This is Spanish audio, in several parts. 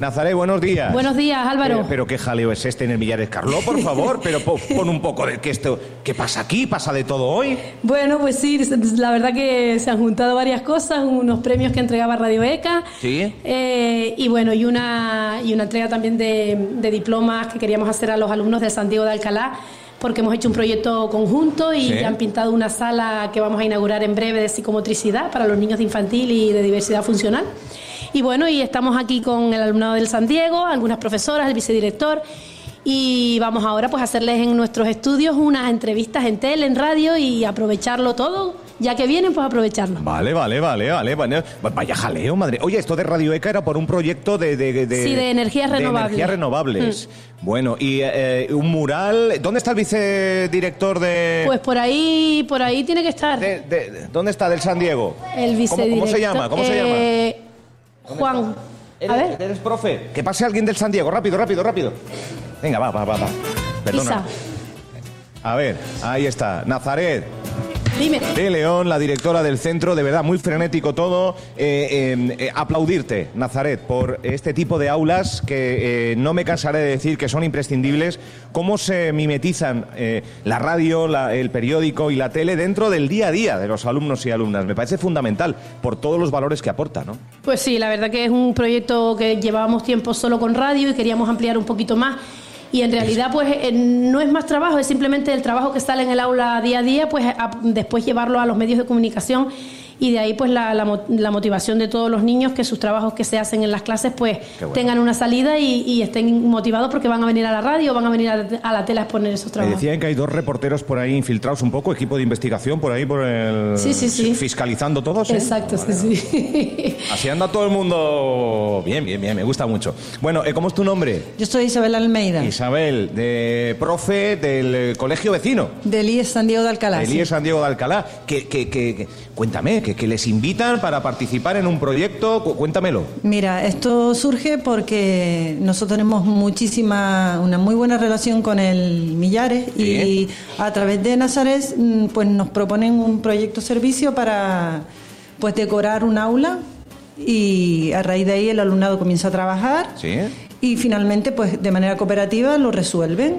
Nazaret, buenos días. Buenos días, Álvaro. Pero qué jaleo es este en el Millares Carlo, por favor, pero po- pon un poco de que esto, ¿qué pasa aquí? ¿Pasa de todo hoy? Bueno, pues sí, la verdad que se han juntado varias cosas, unos premios que entregaba Radio ECA. Sí. eh, y bueno, y una, y una entrega también de, de diplomas que queríamos hacer a los alumnos de San Diego de Alcalá, porque hemos hecho un proyecto conjunto y Sí. ya han pintado una sala que vamos a inaugurar en breve de psicomotricidad para los niños de infantil y de diversidad funcional. Y bueno, y estamos aquí con el alumnado del San Diego, algunas profesoras, el vicedirector. Y vamos ahora pues a hacerles en nuestros estudios unas entrevistas en tele, en radio y aprovecharlo todo. Ya que vienen, pues aprovecharlo. Vale, vale, vale, vale. vale. Vaya jaleo, madre. Oye, esto de Radio ECA era por un proyecto de... de, de- Sí, de energías de renovables. Mm. energías renovables. Bueno, y eh, un mural... ¿Dónde está el vicedirector de... Pues por ahí, por ahí tiene que estar de- de- de- ¿Dónde está? ¿Del San Diego? el ¿Cómo- vicedirector. ¿Cómo, se llama? ¿Cómo se llama? Juan. A ¿Eres, ver. eres profe? Que pase alguien del San Diego. Rápido, rápido, rápido. Venga, va, va, va, va. Perdona. Isa, A ver, ahí está. Nazaret. Dime. De León, la directora del centro, de verdad, muy frenético todo. Eh, eh, eh, aplaudirte, Nazaret, por este tipo de aulas que eh, no me cansaré de decir que son imprescindibles. Cómo se mimetizan la radio, la- el periódico y la tele dentro del día a día de los alumnos y alumnas. Me parece fundamental por todos los valores que aporta, ¿no? Pues sí, la verdad que es un proyecto que llevábamos tiempo solo con radio y queríamos ampliar un poquito más. Y en realidad, pues eh, no es más trabajo, es simplemente el trabajo que sale en el aula día a día, pues a- después llevarlo a los medios de comunicación y de ahí pues la, la mo- la motivación de todos los niños que sus trabajos que se hacen en las clases pues bueno. tengan una salida y, y estén motivados porque van a venir a la radio, van a venir a, la- a la tele a exponer esos Me trabajos. decían que hay dos reporteros por ahí infiltrados un poco, equipo de investigación por ahí, por el... Sí, sí, sí. Fiscalizando todos. ¿eh? Exacto, sí, sí. Así anda todo el mundo. Bien, bien, bien, me gusta mucho. Bueno, eh, ¿cómo es tu nombre? Yo soy Isabel Almeida, Isabel, de profe del eh, colegio vecino. del IES San Diego de Alcalá. sí. Elías San Diego de Alcalá. Que, que- que- que- cuéntame, que, que les invitan para participar en un proyecto. Cu- Cuéntamelo. Mira, esto surge porque nosotros tenemos muchísima, una muy buena relación con el Millares y a través de Nazaret mm, pues nos proponen un proyecto servicio para pues decorar un aula y a raíz de ahí el alumnado comienza a trabajar Sí. y finalmente pues de manera cooperativa lo resuelven.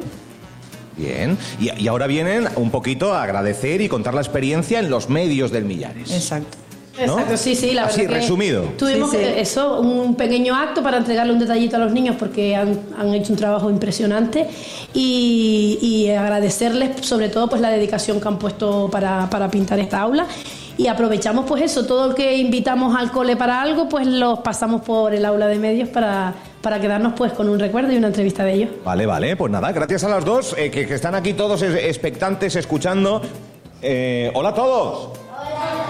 Bien. Y, y ahora vienen un poquito a agradecer y contar la experiencia en los medios del Millares. Exacto. ¿no? Exacto, sí, sí, la Así, verdad. que resumido. Tuvimos Sí, sí. eso, un pequeño acto para entregarle un detallito a los niños porque han, han hecho un trabajo impresionante y, y agradecerles sobre todo pues la dedicación que han puesto para, para pintar esta aula. Y aprovechamos pues eso, todo el que invitamos al cole para algo, pues los pasamos por el aula de medios para, para quedarnos pues con un recuerdo y una entrevista de ellos. Vale, vale, pues nada, gracias a las dos, eh, que, están aquí todos es- expectantes, escuchando. Eh, hola a todos.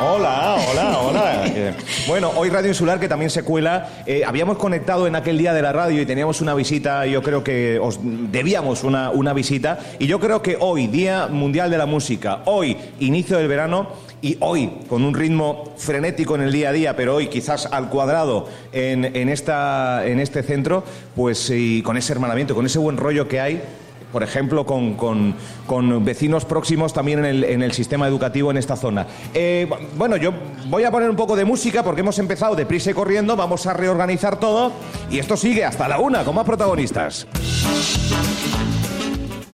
Hola, hola, hola. Eh, Bueno, hoy Radio Insular, que también se cuela, eh, habíamos conectado en aquel día de la radio y teníamos una visita, yo creo que os debíamos una, una visita, y yo creo que hoy, Día Mundial de la Música, hoy, inicio del verano, y hoy, con un ritmo frenético en el día a día, pero hoy quizás al cuadrado en, en esta, en este centro, pues y con ese hermanamiento, con ese buen rollo que hay, por ejemplo, con, con- con vecinos próximos también en el, en el sistema educativo en esta zona. Eh, bu- bueno, yo voy a poner un poco de música porque hemos empezado deprisa y corriendo, vamos a reorganizar todo y esto sigue hasta la una con más protagonistas.